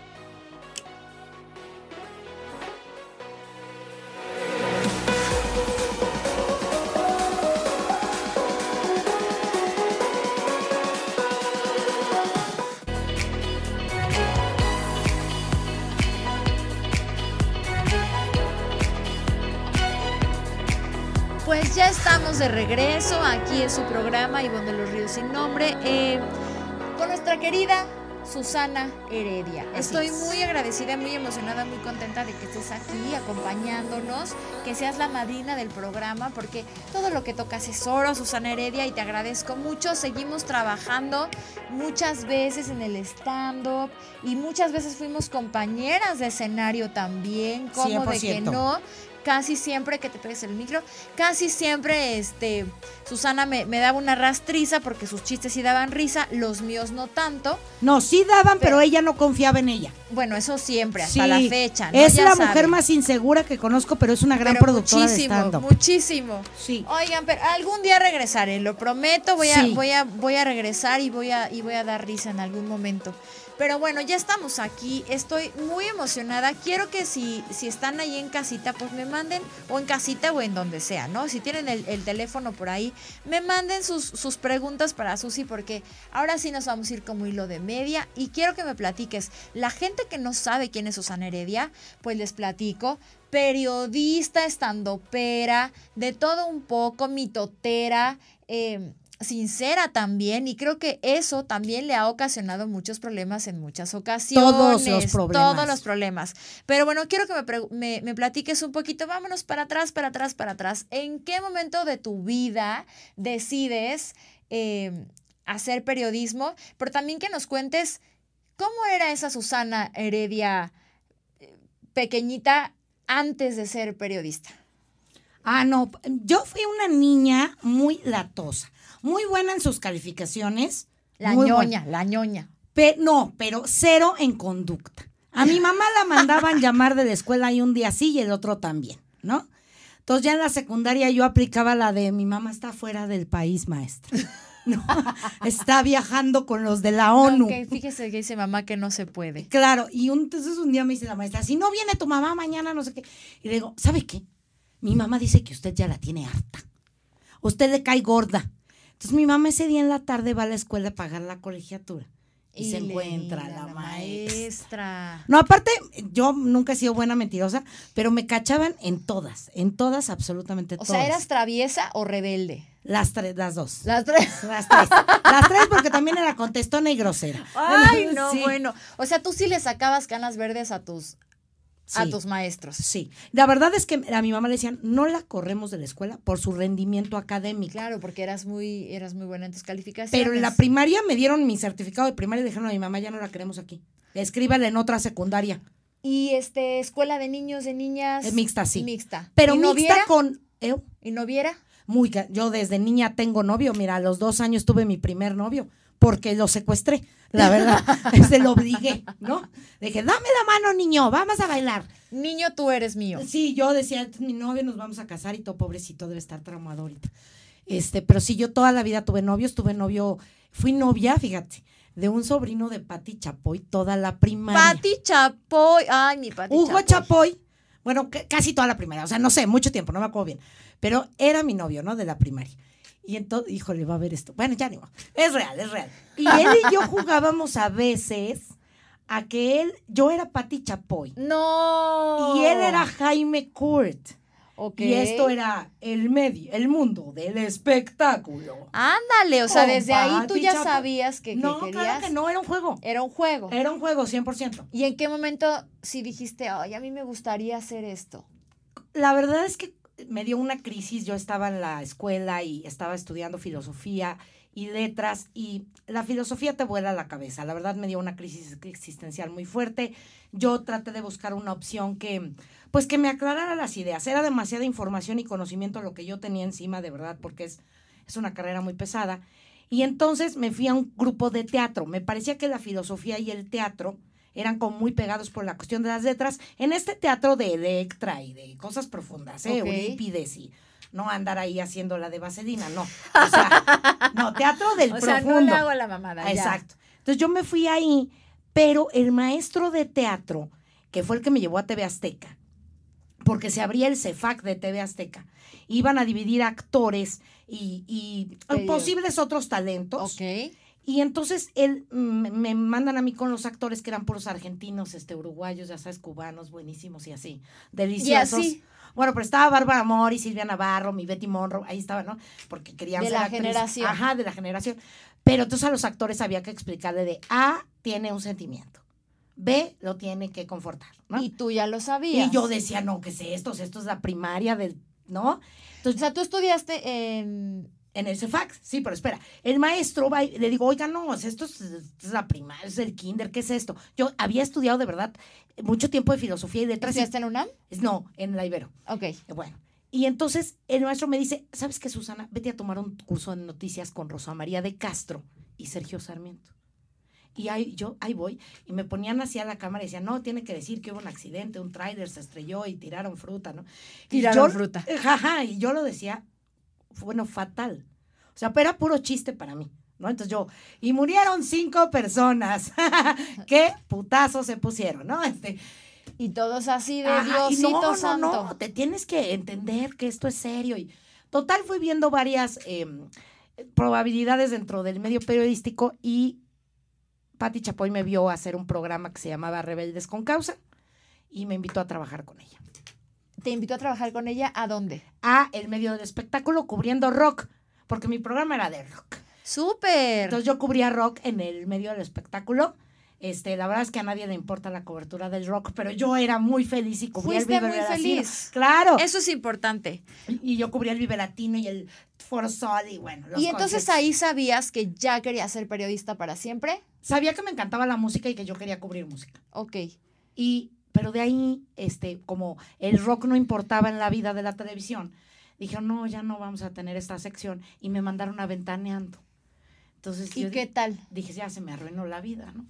Pues ya estamos de regreso. Aquí es su programa Ivonne de los Ríos sin nombre. eh, con nuestra querida Susana Heredia. Así Estoy es. muy agradecida, muy emocionada, muy contenta de que estés aquí acompañándonos, que seas la madrina del programa, porque todo lo que tocas es oro, Susana Heredia, y te agradezco mucho. Seguimos trabajando muchas veces en el stand-up y muchas veces fuimos compañeras de escenario también, como de que 100%. no. Casi siempre que te pegues el micro, casi siempre este Susana me, me daba una rastriza porque sus chistes sí daban risa, los míos no tanto. No, sí daban, pero ella no confiaba en ella. Bueno, eso siempre, hasta Sí, la fecha. ¿no? Es Ya la mujer más insegura que conozco, pero es una gran Pero productora de muchísimo, stand-up. muchísimo. Sí. Oigan, pero algún día regresaré, lo prometo, voy a, Sí. voy a, voy a regresar y voy a, y voy a dar risa en algún momento. Pero bueno, ya estamos aquí, estoy muy emocionada. Quiero que si, si están ahí en casita, pues me manden, o en casita o en donde sea, ¿no? Si tienen el, el teléfono por ahí, me manden sus, sus preguntas para Susi, porque ahora sí nos vamos a ir como hilo de media. Y quiero que me platiques, la gente que no sabe quién es Susana Heredia, pues les platico periodista, estandopera, de todo un poco, mitotera, eh, sincera también, y creo que eso también le ha ocasionado muchos problemas en muchas ocasiones. Todos los problemas. Todos los problemas. Pero bueno, quiero que me, me platiques un poquito, vámonos para atrás, para atrás, para atrás. ¿En qué momento de tu vida decides eh, hacer periodismo? Pero también que nos cuentes cómo era esa Susana Heredia eh, pequeñita antes de ser periodista. Ah, no, yo fui una niña muy latosa, muy buena en sus calificaciones. La buena. ñoña, la ñoña. Pe- no, pero cero en conducta. A mi mamá la mandaban *laughs* llamar de la escuela y un día sí y el otro también, ¿no? Entonces ya en la secundaria yo aplicaba la de mi mamá está fuera del país, maestra. *laughs* No, está viajando con los de la ONU. Ok, fíjese que dice mamá que no se puede. Claro, y un- entonces un día me dice la maestra, si no viene tu mamá mañana, no sé qué. Y le digo, ¿sabe qué? Mi mamá dice que usted ya la tiene harta. Usted le cae gorda. Entonces mi mamá ese día en la tarde va a la escuela a pagar la colegiatura. Y, se encuentra la, maestra. maestra. No, aparte, yo nunca he sido buena mentirosa, pero me cachaban en todas, en todas, absolutamente O todas. sea, ¿eras traviesa o rebelde? Las tres, las dos. Las tres. *laughs* Las tres. Las tres porque también era contestona y grosera. Ay, *laughs* no, Sí. bueno. O sea, tú sí le sacabas canas verdes a tus, a tus maestros. Sí, la verdad es que a mi mamá le decían, no la corremos de la escuela por su rendimiento académico. Claro, porque eras muy, eras muy buena en tus calificaciones. Pero en la primaria me dieron mi certificado de primaria y dijeron a mi mamá, ya no la queremos aquí. Escríbala en otra secundaria. Y este, escuela de niños, de niñas. Es mixta, sí. Mixta. Pero ¿Y no mixta viera? con... ¿eh? ¿Y no viera? Muy, yo desde niña tengo novio, mira, a los dos años tuve mi primer novio, porque lo secuestré, la verdad, *laughs* se lo obligué, ¿no? Le dije, dame la mano, niño, vamos a bailar. Niño, tú eres mío. Sí, yo decía, "Este es mi novio, nos vamos a casar y todo pobrecito debe estar traumado ahorita. Este, pero sí, yo toda la vida tuve novios, tuve novio, fui novia, fíjate, de un sobrino de Pati Chapoy toda la primaria. Pati Chapoy. Ay, mi Pati Hugo Chapoy, bueno, ca- casi toda la primaria, o sea, no sé, mucho tiempo, no me acuerdo bien, pero era mi novio, ¿no? De la primaria. Y entonces, híjole, va a ver esto. Bueno, ya ni modo. Es real, es real. Y él y yo *laughs* jugábamos a veces a que él, yo era Patti Chapoy. No. Y él era Jaime Kurt. Ok. Y esto era el medio, el mundo del espectáculo. Ándale, o sea, Con desde ahí tú Pati ya Chapoy. sabías que, que no, querías. claro que no, era un juego. Era un juego. Era un juego, 100%. ¿Y en qué momento si dijiste, ay, a mí me gustaría hacer esto? La verdad es que me dio una crisis. Yo estaba en la escuela y estaba estudiando filosofía y letras y la filosofía te vuela la cabeza. La verdad me dio una crisis existencial muy fuerte. Yo traté de buscar una opción que, pues que me aclarara las ideas. Era demasiada información y conocimiento lo que yo tenía encima, de verdad, porque es, es una carrera muy pesada. Y entonces me fui a un grupo de teatro. Me parecía que la filosofía y el teatro eran como muy pegados por la cuestión de las letras. En este teatro de Electra y de cosas profundas, ¿eh? Eurípides y no andar ahí haciendo la de vaselina, no. O sea, *laughs* no, teatro del O sea, profundo. no le hago la mamada. ya. Exacto. Entonces yo me fui ahí, pero el maestro de teatro, que fue el que me llevó a TV Azteca, porque se abría el CEFAC de TV Azteca, iban a dividir actores y, posibles otros talentos. Ok. Y entonces él me mandan a mí con los actores que eran puros argentinos, este, uruguayos, ya sabes, cubanos, buenísimos y así, deliciosos. así. Bueno, pero estaba Bárbara Amor y Silvia Navarro, mi Betty Monroe, ahí estaba, ¿no? Porque querían De ser la generación. Ajá, de la generación. Pero entonces a los actores había que explicarle de A, tiene un sentimiento. B, lo tiene que confortar, ¿no? Y Y, tú ya lo sabías. yo decía, no, ¿qué es esto? Esto es la primaria del, ¿no? O Entonces, sea, tú estudiaste en... en el CEFAC, sí, pero espera, el maestro va y le digo, oiga, no, esto es, esto es la primaria, es el kinder, ¿qué es esto? Yo había estudiado de verdad mucho tiempo de filosofía y letras. y- ¿Estudiaste en UNAM? no, en la Ibero. Ok. Eh, Bueno, y entonces el maestro me dice, ¿sabes qué, Susana? Vete a tomar un curso de noticias con Rosa María de Castro y Sergio Sarmiento. Y ahí, yo ahí voy, y me ponían así a la cámara y decían, no, tiene que decir que hubo un accidente, un tráiler se estrelló y tiraron fruta, ¿no? Y Tiraron yo- fruta. Ajá, y yo lo decía, bueno, fatal. O sea, pero era puro chiste para mí, ¿no? Entonces yo, y murieron cinco personas. *laughs* ¿Qué putazo se pusieron, no? Este, Y todos así de Ajá, Diosito no, no, santo. no, te tienes que entender que esto es serio. Y total, fui viendo varias eh, probabilidades dentro del medio periodístico y Patti Chapoy me vio hacer un programa que se llamaba Rebeldes con Causa y me invitó a trabajar con ella. Te invitó a trabajar con ella, ¿a dónde? A el medio del espectáculo cubriendo rock, porque mi programa era de rock. ¡Súper! Entonces yo cubría rock en el medio del espectáculo. Este, la verdad es que a nadie le importa la cobertura del rock, pero yo era muy feliz y cubría el Vive muy feliz. Claro. Eso es importante. Y yo cubría el Vive Latino y el Foro Sol y bueno. los y entonces ahí sabías que ya querías ser periodista para siempre. Sabía que me encantaba la música y que yo quería cubrir música. Ok. Y, pero de ahí, este, como el rock no importaba en la vida de la televisión, dije, no, ya no vamos a tener esta sección. Y me mandaron a Ventaneando. Entonces ¿Y yo qué tal? dije, ya se me arruinó la vida, ¿no?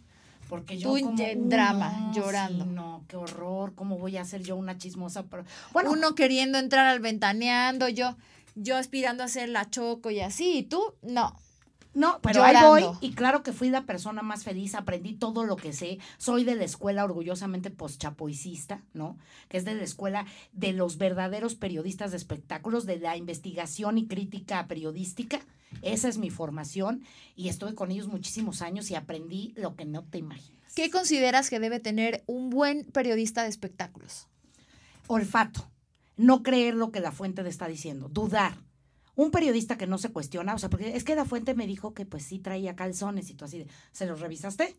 Porque yo Tú como, en "Uh, drama, no, llorando". sí, no, qué horror, ¿cómo voy a ser yo una chismosa? Pero, bueno, Uno queriendo entrar al ventaneando, yo, yo aspirando a ser la choco y así, y tú, no. No, pero ahí voy y claro que fui la persona más feliz, aprendí todo lo que sé, soy de la escuela orgullosamente postchapoicista, ¿no? Que es de la escuela de los verdaderos periodistas de espectáculos, de la investigación y crítica periodística. Esa es mi formación y estuve con ellos muchísimos años y aprendí lo que no te imaginas. ¿Qué consideras que debe tener un buen periodista de espectáculos? Olfato, no creer lo que la fuente te está diciendo, dudar. Un periodista que no se cuestiona, o sea, porque es que la fuente me dijo que pues sí traía calzones y tú así de, ¿se los revisaste?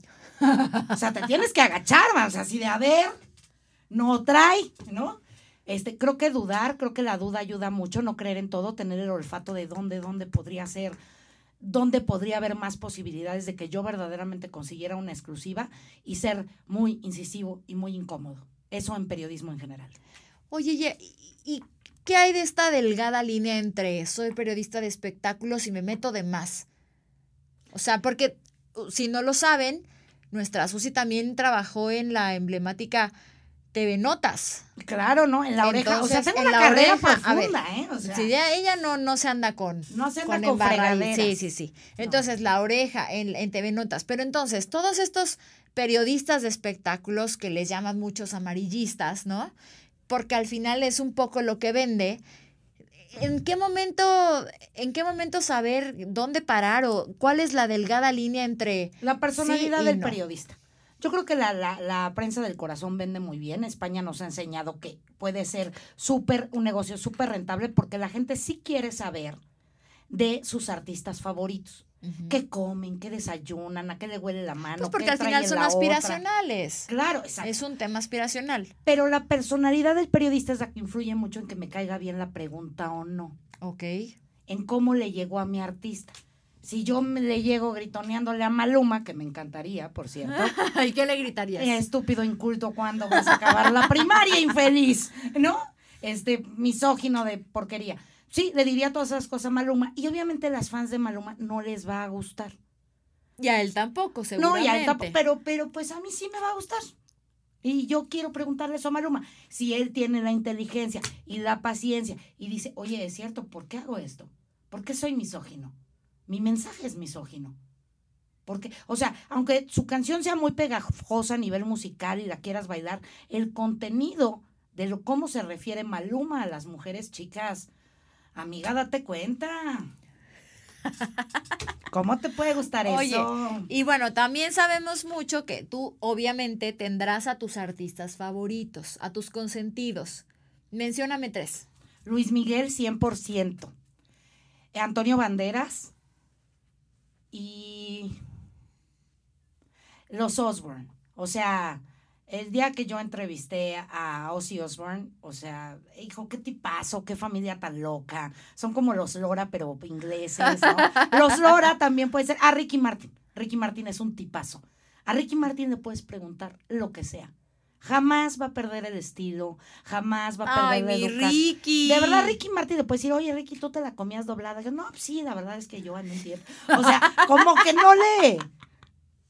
o sea, te tienes que agachar, vamos, así de, a ver, no trae, ¿no? Este, creo que dudar, creo que la duda ayuda mucho, no creer en todo, tener el olfato de dónde, dónde podría ser, dónde podría haber más posibilidades de que yo verdaderamente consiguiera una exclusiva y ser muy incisivo y muy incómodo. Eso en periodismo en general. Oye, y qué hay de esta delgada línea entre soy periodista de espectáculos y me meto de más? O sea, porque uh, si no lo saben, nuestra Susi también trabajó en la emblemática TV Notas. Claro, ¿no? En la oreja. O sea, tengo en una carrera oreja, a ver, profunda, ¿eh? O sea, ya- ella no, no se anda con, no se anda con, fregaderas. Sí, sí, sí. Entonces, la oreja en, en TV Notas. Pero entonces, todos estos periodistas de espectáculos que les llaman muchos amarillistas, ¿no? Porque al final es un poco lo que vende. ¿En qué momento, en qué momento saber dónde parar o cuál es la delgada línea entre La personalidad Sí y del no. periodista. Yo creo que la, la, la prensa del corazón vende muy bien. España nos ha enseñado que puede ser súper, un negocio súper rentable porque la gente sí quiere saber de sus artistas favoritos. ¿Qué comen? ¿Qué desayunan? ¿A qué le huele la mano? Pues porque qué al final son otra? aspiracionales. Claro, exacto. Es un tema aspiracional. Pero la personalidad del periodista es la que influye mucho en que me caiga bien la pregunta o no. Ok. En cómo le llegó a mi artista. Si yo me le llego gritoneándole a Maluma, que me encantaría, por cierto. *laughs* ¿Y qué le gritarías? Estúpido inculto, ¿cuándo vas a acabar la primaria, infeliz? ¿No? Este misógino de porquería. Sí, le diría todas esas cosas a Maluma. Y obviamente las fans de Maluma no les va a gustar. Y a él tampoco, No, seguramente. y a él tampoco, pero, pero pues a mí sí me va a gustar. Y yo quiero preguntarle eso a Maluma. Si él tiene la inteligencia y la paciencia y dice, oye, es cierto, ¿por qué hago esto? ¿Por qué soy misógino? Mi mensaje es misógino. Porque, o sea, aunque su canción sea muy pegajosa a nivel musical y la quieras bailar, el contenido de lo cómo se refiere Maluma a las mujeres chicas, amiga, date cuenta. ¿Cómo te puede gustar Oye, eso? Y bueno, también sabemos mucho que tú obviamente tendrás a tus artistas favoritos, a tus consentidos. Mencióname tres. Luis Miguel 100%. Antonio Banderas y los Osborne. O sea, el día que yo entrevisté a Ozzy Osbourne, o sea, hijo, qué tipazo, qué familia tan loca. Son como los Lora, pero ingleses, ¿no? *laughs* Los Lora también puede ser. A Ricky Martin. Ricky Martin es un tipazo. A Ricky Martin le puedes preguntar lo que sea. Jamás va a perder el estilo, jamás va a perder Ay, la mi. Ricky. De verdad, Ricky Martin le puede decir, oye, Ricky, tú te la comías doblada. Yo, no, sí, la verdad es que yo en un tiempo. O sea, como que no le.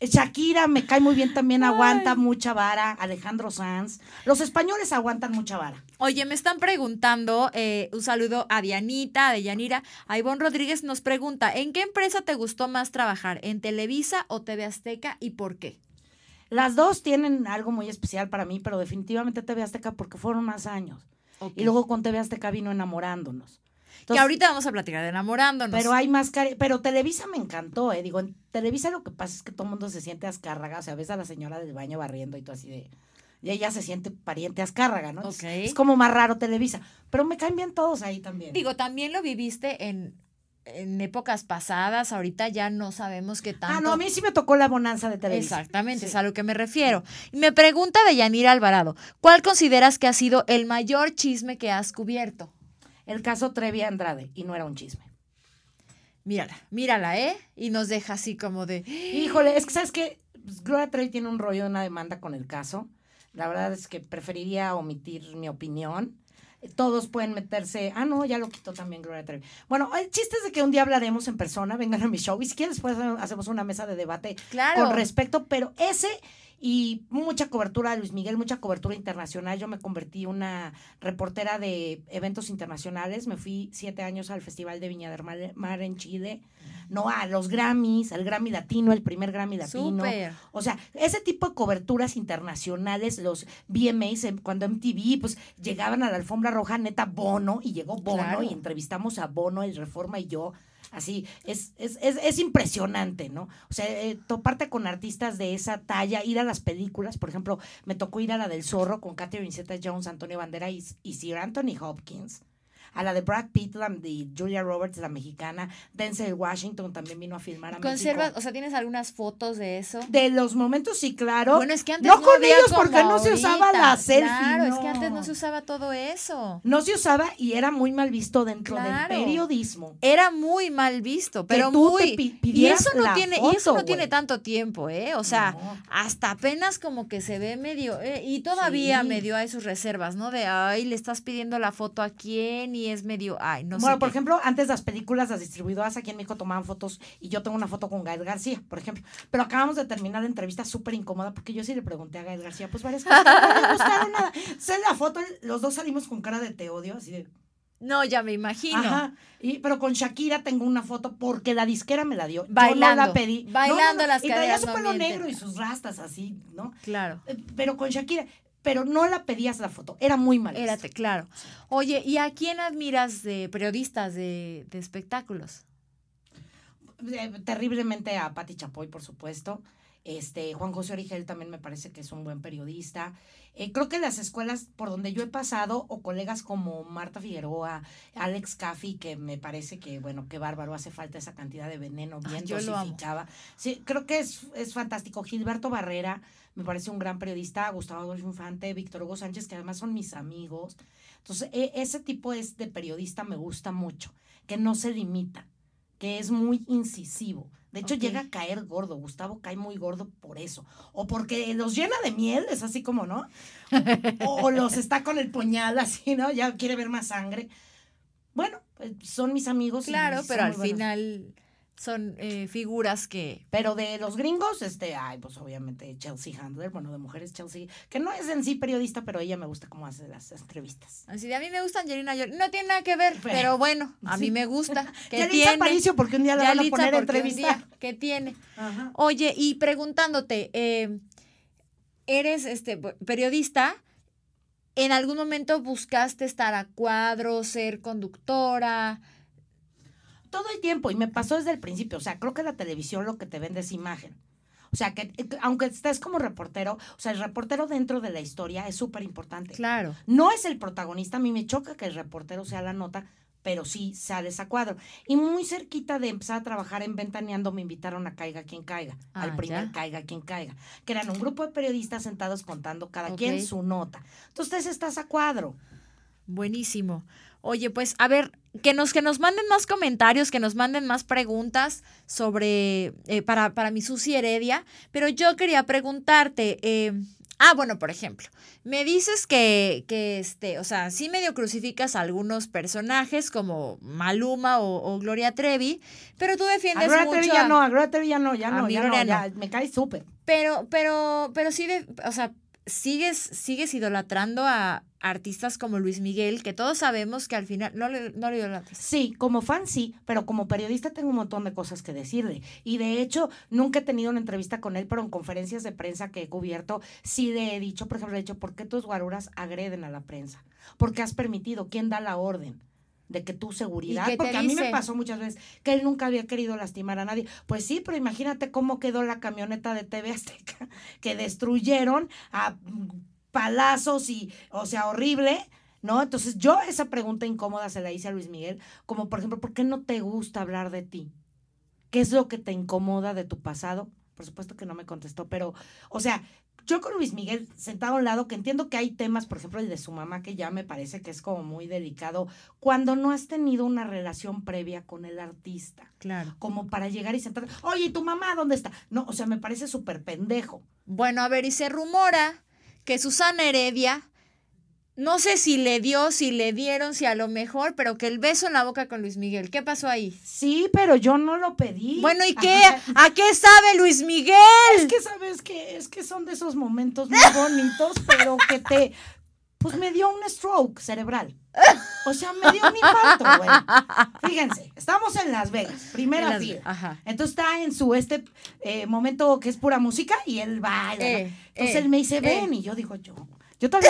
Shakira me cae muy bien también, aguanta mucha vara. Alejandro Sanz. Los españoles aguantan mucha vara. Oye, me están preguntando, eh, un saludo a Dianita, a Deyanira. A Ivonne Rodríguez nos pregunta, ¿en qué empresa te gustó más trabajar? ¿En Televisa o TV Azteca y por qué? Las dos tienen algo muy especial para mí, pero definitivamente TV Azteca porque fueron más años. Y luego con TV Azteca vino enamorándonos. Que ahorita vamos a platicar de enamorándonos. Pero hay más pero Televisa me encantó, eh. Digo, en Televisa lo que pasa es que todo el mundo se siente ascárraga, o sea, ves a la señora del baño barriendo y todo así de y ella se siente pariente ascárraga, ¿no? Ok. Es como más raro Televisa, pero me caen bien todos ahí también. Digo, también lo viviste en, en épocas pasadas, ahorita ya no sabemos qué tanto. ah, no, a mí sí me tocó la bonanza de Televisa. Exactamente, Sí. es a lo que me refiero. Y me pregunta de Yanira Alvarado, ¿cuál consideras que ha sido el mayor chisme que has cubierto? El caso Trevi Andrade y no era un chisme. Mírala, mírala, ¿eh? Y nos deja así como de... Híjole, es que sabes que Gloria Trevi tiene un rollo de una demanda con el caso. La verdad es que preferiría omitir mi opinión. Todos pueden meterse. Ah, no, ya lo quitó también Gloria Trevi. Bueno, el chiste es de que un día hablaremos en persona, vengan a mi show. Y si quieres, después hacemos una mesa de debate Claro. con respecto, pero ese y mucha cobertura de Luis Miguel, mucha cobertura internacional. Yo me convertí una reportera de eventos internacionales. Me fui siete años al Festival de Viña del Mar, en Chile. No, a los Grammys, al Grammy Latino, el primer Grammy Latino. Súper. O sea, ese tipo de coberturas internacionales, los VMAs, em, cuando MTV, pues llegaban a la alfombra roja, neta Bono, y llegó Bono, Claro. y entrevistamos a Bono, el Reforma y yo. Así, es, es, es, es impresionante, ¿no? O sea, eh, toparte con artistas de esa talla, ir a las películas, por ejemplo, me tocó ir a la del Zorro con Catherine Zeta Jones, Antonio Bandera y, y Sir Anthony Hopkins. A la de Brad Pitt, la de Julia Roberts, la mexicana. Denzel Washington también vino a filmar a ¿Conservas, México. o sea, tienes algunas fotos de eso? De los momentos, sí, claro. Bueno, es que antes no, no, con ellos porque no se usaba la selfie. Claro, es no. que antes no se usaba todo eso. No se usaba y era muy mal visto dentro Claro. del periodismo. Era muy mal visto, pero tú muy te y eso no la tiene y eso no tiene tanto tiempo, ¿eh? O sea, No. hasta apenas como que se ve medio eh, y todavía Sí. medio hay sus reservas, ¿no? De ay, le estás pidiendo la foto a quién y es medio ay, no bueno, sé. por qué. ejemplo, antes las películas, las distribuidoras aquí en México tomaban fotos y yo tengo una foto con Gael García, por ejemplo. Pero acabamos de terminar la entrevista súper incómoda porque yo sí le pregunté a Gael García, pues varias cosas, no le gustaron nada. *laughs* Se la foto, los dos salimos con cara de te odio, así de... No, ya me imagino. Ajá. Y, pero con Shakira tengo una foto porque la disquera me la dio. Yo no Bailando, la pedí. Bailando no, no. las Y traía caderas, su pelo negro y sus rastas así, ¿no? Claro. Eh, Pero con Shakira. Pero no la pedías la foto. Era muy mal. Érate, claro. Oye, ¿y a quién admiras de periodistas de, de espectáculos? Eh, terriblemente a Patti Chapoy, por supuesto. Este, Juan José Origel también me parece que es un buen periodista. Eh, creo que las escuelas por donde yo he pasado, o colegas como Marta Figueroa, Alex Caffi, que me parece que, bueno, qué bárbaro, hace falta esa cantidad de veneno bien yo lo amo. dosificada. Sí, creo que es, es fantástico. Gilberto Barrera, me parece un gran periodista, Gustavo Adolfo Infante, Víctor Hugo Sánchez, que además son mis amigos. Entonces, e- ese tipo es de periodista me gusta mucho, que no se limita, que es muy incisivo. De hecho, llega a caer gordo. Gustavo cae muy gordo por eso. O porque los llena de miel, es así como, ¿no? O los está con el puñal así, ¿no? Ya quiere ver más sangre. Bueno, pues, son mis amigos. Claro, pero al buenos. final son eh, figuras que... Pero de los gringos, este, ay, pues obviamente Chelsea Handler, bueno, de mujeres Chelsea, que no es en sí periodista, pero ella me gusta cómo hace las entrevistas. Así de a mí me gusta Angelina Jolie. No tiene nada que ver, Pero- pero bueno, a sí. mí me gusta. *laughs* que tiene? Aparicio, porque un día la van a poner a entrevistar. ¿Qué tiene? Ajá. Oye, y preguntándote, eh, eres este periodista, ¿en algún momento buscaste estar a cuadro, ser conductora? Todo el tiempo, y me pasó desde el principio. O sea, creo que la televisión lo que te vende es imagen. O sea, que eh, aunque estés como reportero, o sea, el reportero dentro de la historia es súper importante. Claro. No es el protagonista, a mí me choca que el reportero sea la nota, pero sí sales a cuadro. Y muy cerquita de empezar a trabajar en Ventaneando me invitaron a Caiga quien caiga, Ah, al primer ya. Caiga quien caiga, que eran un grupo de periodistas sentados contando cada quien su nota. Entonces estás a cuadro. Buenísimo. Oye, pues a ver, que nos, que nos manden más comentarios, que nos manden más preguntas sobre, eh, para, para mi Susi Heredia, pero yo quería preguntarte, eh, ah, bueno, por ejemplo, me dices que, que este, o sea, sí medio crucificas a algunos personajes como Maluma o, o Gloria Trevi, pero tú A defiendes Gloria mucho Trevi ya a- no, a Gloria Trevi ya no, ya a no, ya no, Gloria ya me cae súper. pero, pero, pero sí, de, o sea, sigues, sigues idolatrando a artistas como Luis Miguel, que todos sabemos que al final no le, no le idolatras. Sí, como fan sí, pero como periodista tengo un montón de cosas que decirle. Y de hecho, nunca he tenido una entrevista con él, pero en conferencias de prensa que he cubierto, sí le he dicho, por ejemplo, he dicho, ¿por qué tus guaruras agreden a la prensa? ¿Por qué has permitido? ¿Quién da la orden? De que tu seguridad, qué te porque a mí me pasó muchas veces que él nunca había querido lastimar a nadie. Pues sí, pero imagínate cómo quedó la camioneta de TV Azteca, *laughs* que destruyeron a palazos y, o sea, horrible, ¿no? Entonces yo esa pregunta incómoda se la hice a Luis Miguel, como por ejemplo, ¿por qué no te gusta hablar de ti? ¿Qué es lo que te incomoda de tu pasado? Por supuesto que no me contestó, pero, o sea, yo con Luis Miguel sentado a un lado, que entiendo que hay temas, por ejemplo, el de su mamá, que ya me parece que es como muy delicado, cuando no has tenido una relación previa con el artista, Claro. como para llegar y sentar, oye, ¿y tu mamá dónde está? No, o sea, me parece súper pendejo. Bueno, a ver, y se rumora que Susana Heredia, no sé si le dio, si le dieron, si a lo mejor, pero que el beso en la boca con Luis Miguel. ¿Qué pasó ahí? Sí, pero yo no lo pedí. Bueno, ¿y qué? ¿A qué sabe Luis Miguel? Es que sabes que es que son de esos momentos muy *laughs* bonitos, pero que te pues me dio un stroke cerebral. O sea, me dio un infarto, güey. Fíjense, estamos en Las Vegas, primera En las- fila. Ajá. Entonces está en su este eh, momento que es pura música y él baila. ¿no? Eh, Entonces eh, él me dice, eh. ven, y yo digo, yo, yo todavía